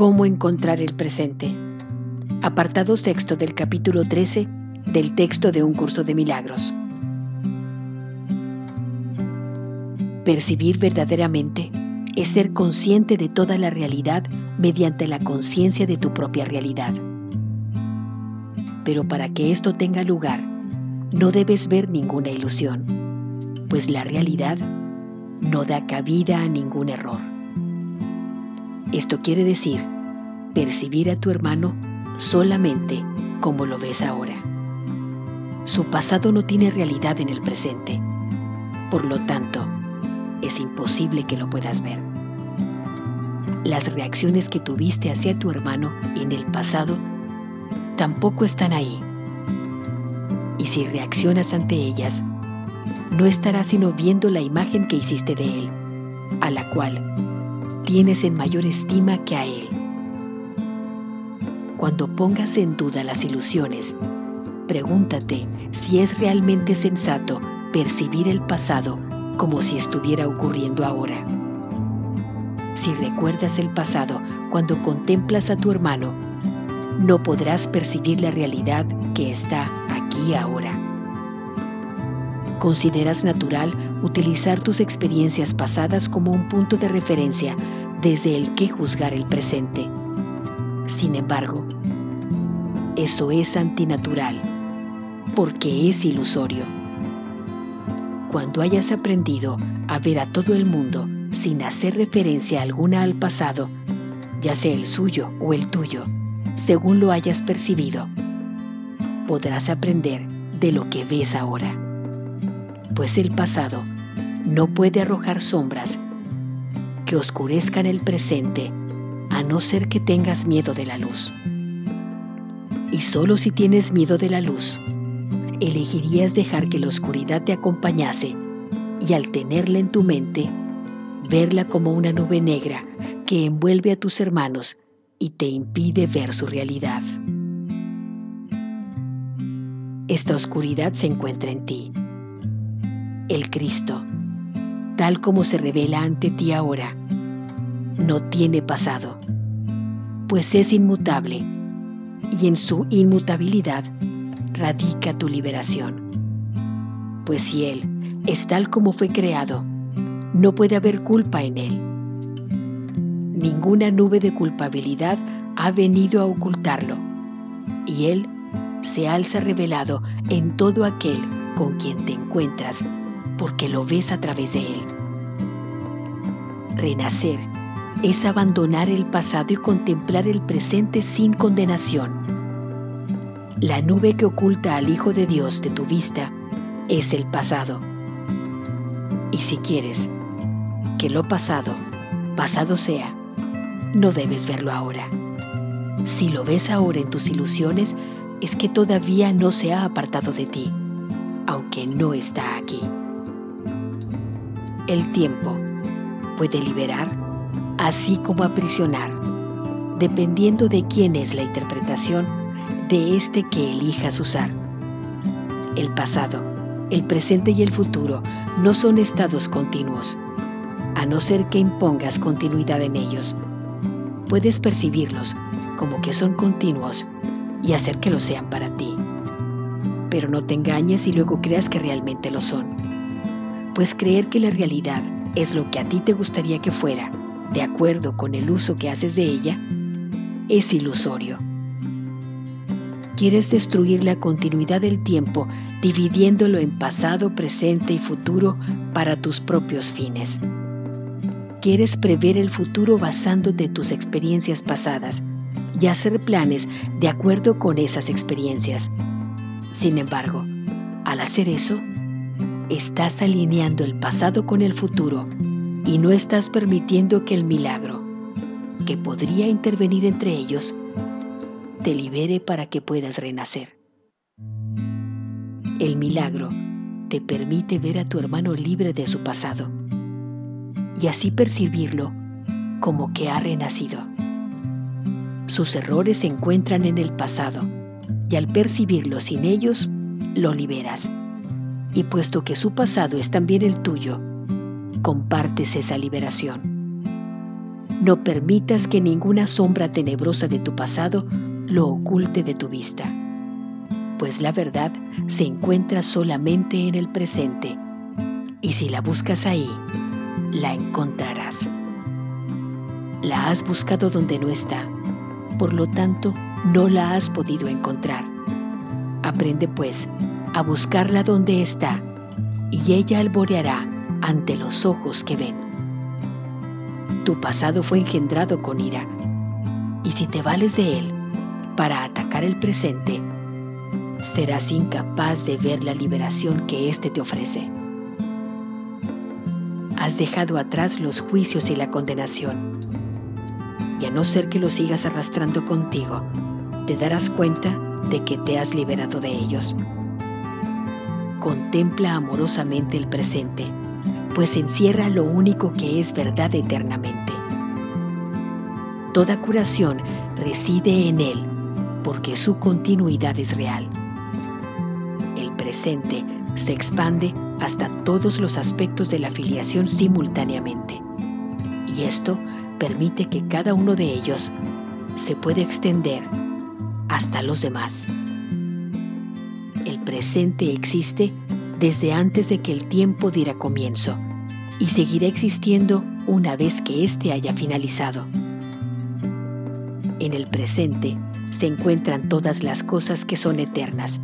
¿Cómo encontrar el presente? Apartado sexto del capítulo 13 del texto de un curso de milagros. Percibir verdaderamente es ser consciente de toda la realidad mediante la conciencia de tu propia realidad. Pero para que esto tenga lugar, no debes ver ninguna ilusión, pues la realidad no da cabida a ningún error. Esto quiere decir percibir a tu hermano solamente como lo ves ahora. Su pasado no tiene realidad en el presente, por lo tanto, es imposible que lo puedas ver. Las reacciones que tuviste hacia tu hermano en el pasado tampoco están ahí. Y si reaccionas ante ellas, no estarás sino viendo la imagen que hiciste de él, a la cual tienes en mayor estima que a él. Cuando pongas en duda las ilusiones, pregúntate si es realmente sensato percibir el pasado como si estuviera ocurriendo ahora. Si recuerdas el pasado cuando contemplas a tu hermano, no podrás percibir la realidad que está aquí ahora. ¿Consideras natural utilizar tus experiencias pasadas como un punto de referencia desde el que juzgar el presente? Sin embargo, eso es antinatural porque es ilusorio. Cuando hayas aprendido a ver a todo el mundo sin hacer referencia alguna al pasado, ya sea el suyo o el tuyo, según lo hayas percibido, podrás aprender de lo que ves ahora. Pues el pasado no puede arrojar sombras que oscurezcan el presente a no ser que tengas miedo de la luz. Y solo si tienes miedo de la luz, elegirías dejar que la oscuridad te acompañase y al tenerla en tu mente, verla como una nube negra que envuelve a tus hermanos y te impide ver su realidad. Esta oscuridad se encuentra en ti. El Cristo, tal como se revela ante ti ahora, no tiene pasado, pues es inmutable y en su inmutabilidad radica tu liberación. Pues si Él es tal como fue creado, no puede haber culpa en Él. Ninguna nube de culpabilidad ha venido a ocultarlo, y Él se alza revelado en todo aquel con quien te encuentras, porque lo ves a través de Él. Renacer es abandonar el pasado y contemplar el presente sin condenación. La nube que oculta al Hijo de Dios de tu vista es el pasado. Y si quieres que lo pasado, pasado sea, no debes verlo ahora. Si lo ves ahora en tus ilusiones, es que todavía no se ha apartado de ti, aunque no está aquí. El tiempo puede liberar así como aprisionar, dependiendo de quién es la interpretación de este que elijas usar. El pasado, el presente y el futuro no son estados continuos, a no ser que impongas continuidad en ellos. Puedes percibirlos como que son continuos y hacer que lo sean para ti. Pero no te engañes y luego creas que realmente lo son. Pues creer que la realidad es lo que a ti te gustaría que fuera de acuerdo con el uso que haces de ella, es ilusorio. Quieres destruir la continuidad del tiempo dividiéndolo en pasado, presente y futuro para tus propios fines. Quieres prever el futuro basándote en tus experiencias pasadas y hacer planes de acuerdo con esas experiencias. Sin embargo, al hacer eso, estás alineando el pasado con el futuro y no estás permitiendo que el milagro, que podría intervenir entre ellos, te libere para que puedas renacer. El milagro te permite ver a tu hermano libre de su pasado y así percibirlo como que ha renacido. Sus errores se encuentran en el pasado y al percibirlo sin ellos, lo liberas. Y puesto que su pasado es también el tuyo, compartes esa liberación. no permitas que ninguna sombra tenebrosa de tu pasado lo oculte de tu vista, pues la verdad se encuentra solamente en el presente, y si la buscas ahí, la encontrarás. La has buscado donde no está, por lo tanto no la has podido encontrar. Aprende pues a buscarla donde está, y ella alboreará ante los ojos que ven. Tu pasado fue engendrado con ira, y si te vales de él para atacar el presente, serás incapaz de ver la liberación que éste te ofrece. Has dejado atrás los juicios y la condenación, y a no ser que los sigas arrastrando contigo, te darás cuenta de que te has liberado de ellos. Contempla amorosamente el presente pues encierra lo único que es verdad eternamente. Toda curación reside en Él, porque su continuidad es real. El presente se expande hasta todos los aspectos de la filiación simultáneamente, y esto permite que cada uno de ellos se pueda extender hasta los demás. Presente existe desde antes de que el tiempo diera comienzo y seguirá existiendo una vez que éste haya finalizado. En el presente se encuentran todas las cosas que son eternas,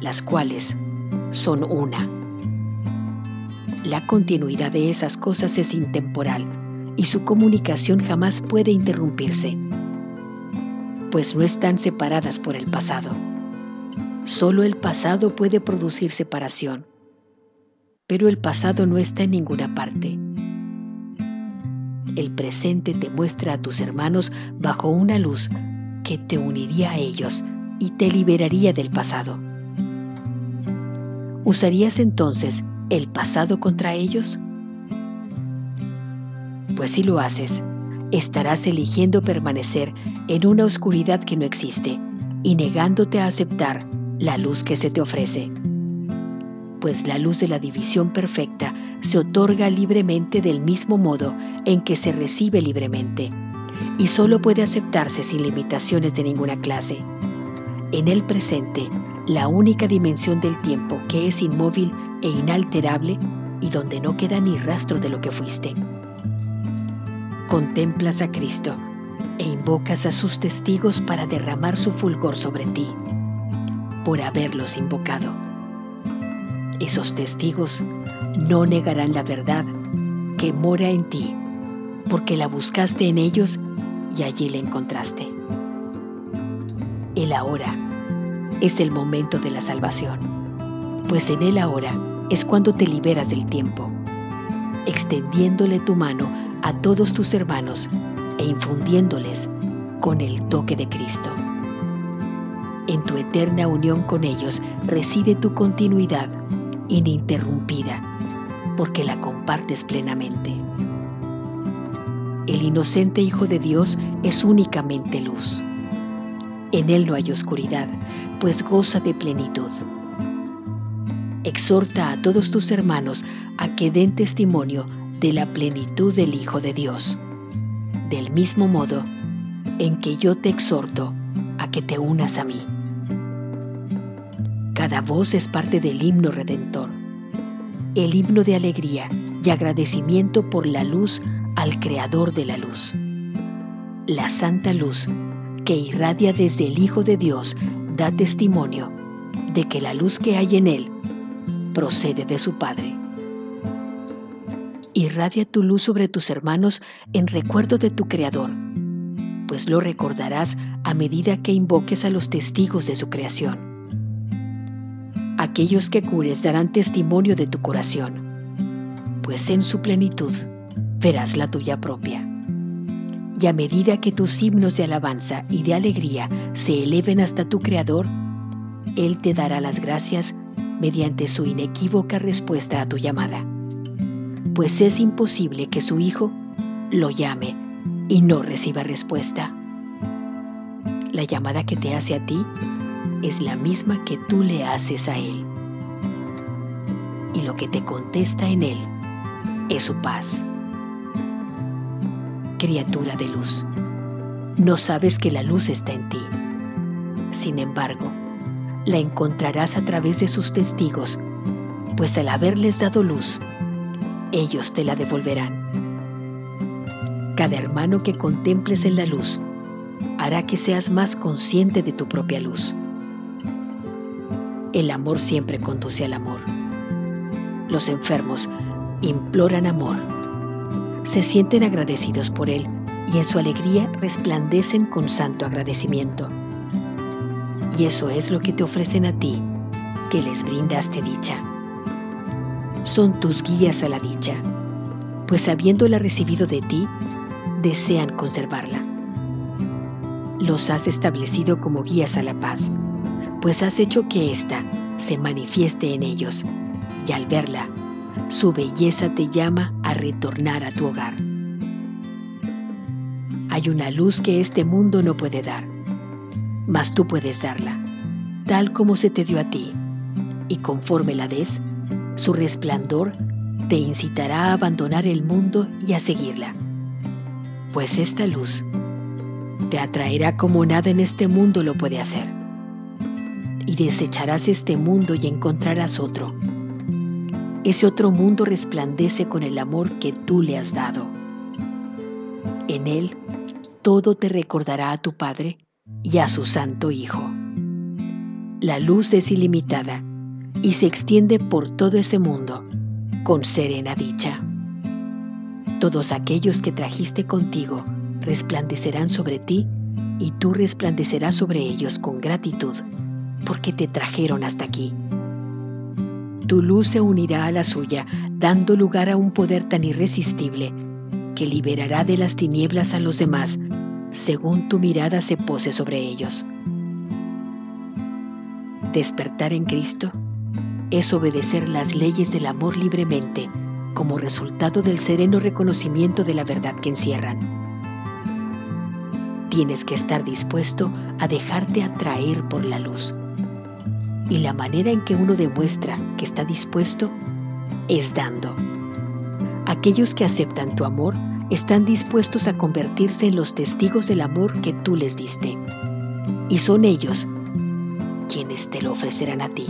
las cuales son una. La continuidad de esas cosas es intemporal y su comunicación jamás puede interrumpirse, pues no están separadas por el pasado. Solo el pasado puede producir separación, pero el pasado no está en ninguna parte. El presente te muestra a tus hermanos bajo una luz que te uniría a ellos y te liberaría del pasado. ¿Usarías entonces el pasado contra ellos? Pues si lo haces, estarás eligiendo permanecer en una oscuridad que no existe y negándote a aceptar la luz que se te ofrece. Pues la luz de la división perfecta se otorga libremente del mismo modo en que se recibe libremente y solo puede aceptarse sin limitaciones de ninguna clase. En el presente, la única dimensión del tiempo que es inmóvil e inalterable y donde no queda ni rastro de lo que fuiste. Contemplas a Cristo e invocas a sus testigos para derramar su fulgor sobre ti por haberlos invocado. Esos testigos no negarán la verdad que mora en ti, porque la buscaste en ellos y allí la encontraste. El ahora es el momento de la salvación, pues en el ahora es cuando te liberas del tiempo, extendiéndole tu mano a todos tus hermanos e infundiéndoles con el toque de Cristo. En tu eterna unión con ellos reside tu continuidad ininterrumpida, porque la compartes plenamente. El inocente Hijo de Dios es únicamente luz. En Él no hay oscuridad, pues goza de plenitud. Exhorta a todos tus hermanos a que den testimonio de la plenitud del Hijo de Dios, del mismo modo en que yo te exhorto a que te unas a mí. Cada voz es parte del himno redentor, el himno de alegría y agradecimiento por la luz al Creador de la luz. La santa luz que irradia desde el Hijo de Dios da testimonio de que la luz que hay en Él procede de su Padre. Irradia tu luz sobre tus hermanos en recuerdo de tu Creador, pues lo recordarás a medida que invoques a los testigos de su creación aquellos que cures darán testimonio de tu curación, pues en su plenitud verás la tuya propia. Y a medida que tus himnos de alabanza y de alegría se eleven hasta tu Creador, Él te dará las gracias mediante su inequívoca respuesta a tu llamada, pues es imposible que su Hijo lo llame y no reciba respuesta. La llamada que te hace a ti es la misma que tú le haces a Él. Y lo que te contesta en Él es su paz. criatura de luz. No sabes que la luz está en ti. Sin embargo, la encontrarás a través de sus testigos, pues al haberles dado luz, ellos te la devolverán. Cada hermano que contemples en la luz hará que seas más consciente de tu propia luz. El amor siempre conduce al amor. Los enfermos imploran amor, se sienten agradecidos por él y en su alegría resplandecen con santo agradecimiento. Y eso es lo que te ofrecen a ti, que les brindaste dicha. Son tus guías a la dicha, pues habiéndola recibido de ti, desean conservarla. Los has establecido como guías a la paz, pues has hecho que ésta se manifieste en ellos, y al verla, su belleza te llama a retornar a tu hogar. Hay una luz que este mundo no puede dar, mas tú puedes darla, tal como se te dio a ti, y conforme la des, su resplandor te incitará a abandonar el mundo y a seguirla, pues esta luz te atraerá como nada en este mundo lo puede hacer, y desecharás este mundo y encontrarás otro ese otro mundo resplandece con el amor que tú le has dado. En él todo te recordará a tu Padre y a su Santo Hijo. La luz es ilimitada y se extiende por todo ese mundo con serena dicha. Todos aquellos que trajiste contigo resplandecerán sobre ti y tú resplandecerás sobre ellos con gratitud porque te trajeron hasta aquí tu luz se unirá a la suya, dando lugar a un poder tan irresistible que liberará de las tinieblas a los demás, según tu mirada se pose sobre ellos. Despertar en Cristo es obedecer las leyes del amor libremente como resultado del sereno reconocimiento de la verdad que encierran. Tienes que estar dispuesto a dejarte atraer por la luz y la manera en que uno demuestra que está dispuesto es dando. Aquellos que aceptan tu amor están dispuestos a convertirse en los testigos del amor que tú les diste. Y son ellos quienes te lo ofrecerán a ti.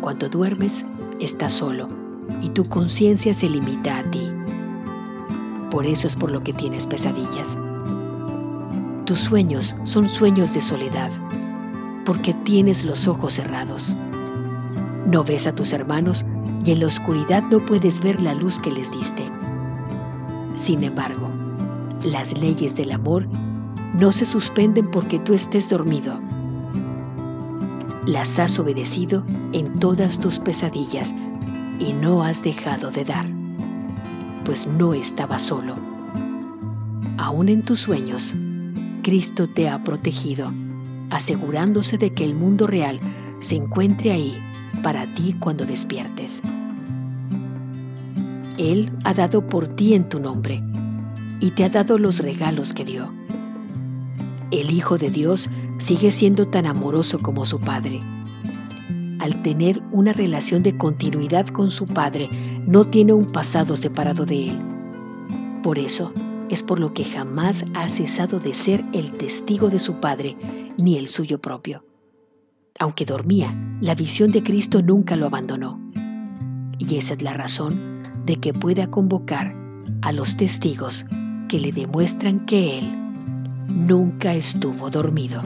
Cuando duermes, estás solo y tu conciencia se limita a ti. Por eso es por lo que tienes pesadillas. Tus sueños son sueños de soledad porque tienes los ojos cerrados. No ves a tus hermanos y en la oscuridad no puedes ver la luz que les diste. Sin embargo, las leyes del amor no se suspenden porque tú estés dormido. Las has obedecido en todas tus pesadillas y no has dejado de dar, pues no estabas solo. Aún en tus sueños, Cristo te ha protegido asegurándose de que el mundo real se encuentre ahí para ti cuando despiertes. Él ha dado por ti en tu nombre y te ha dado los regalos que dio. El Hijo de Dios sigue siendo tan amoroso como su Padre. Al tener una relación de continuidad con su Padre, no tiene un pasado separado de Él. Por eso es por lo que jamás ha cesado de ser el testigo de su Padre ni el suyo propio. Aunque dormía, la visión de Cristo nunca lo abandonó. Y esa es la razón de que pueda convocar a los testigos que le demuestran que Él nunca estuvo dormido.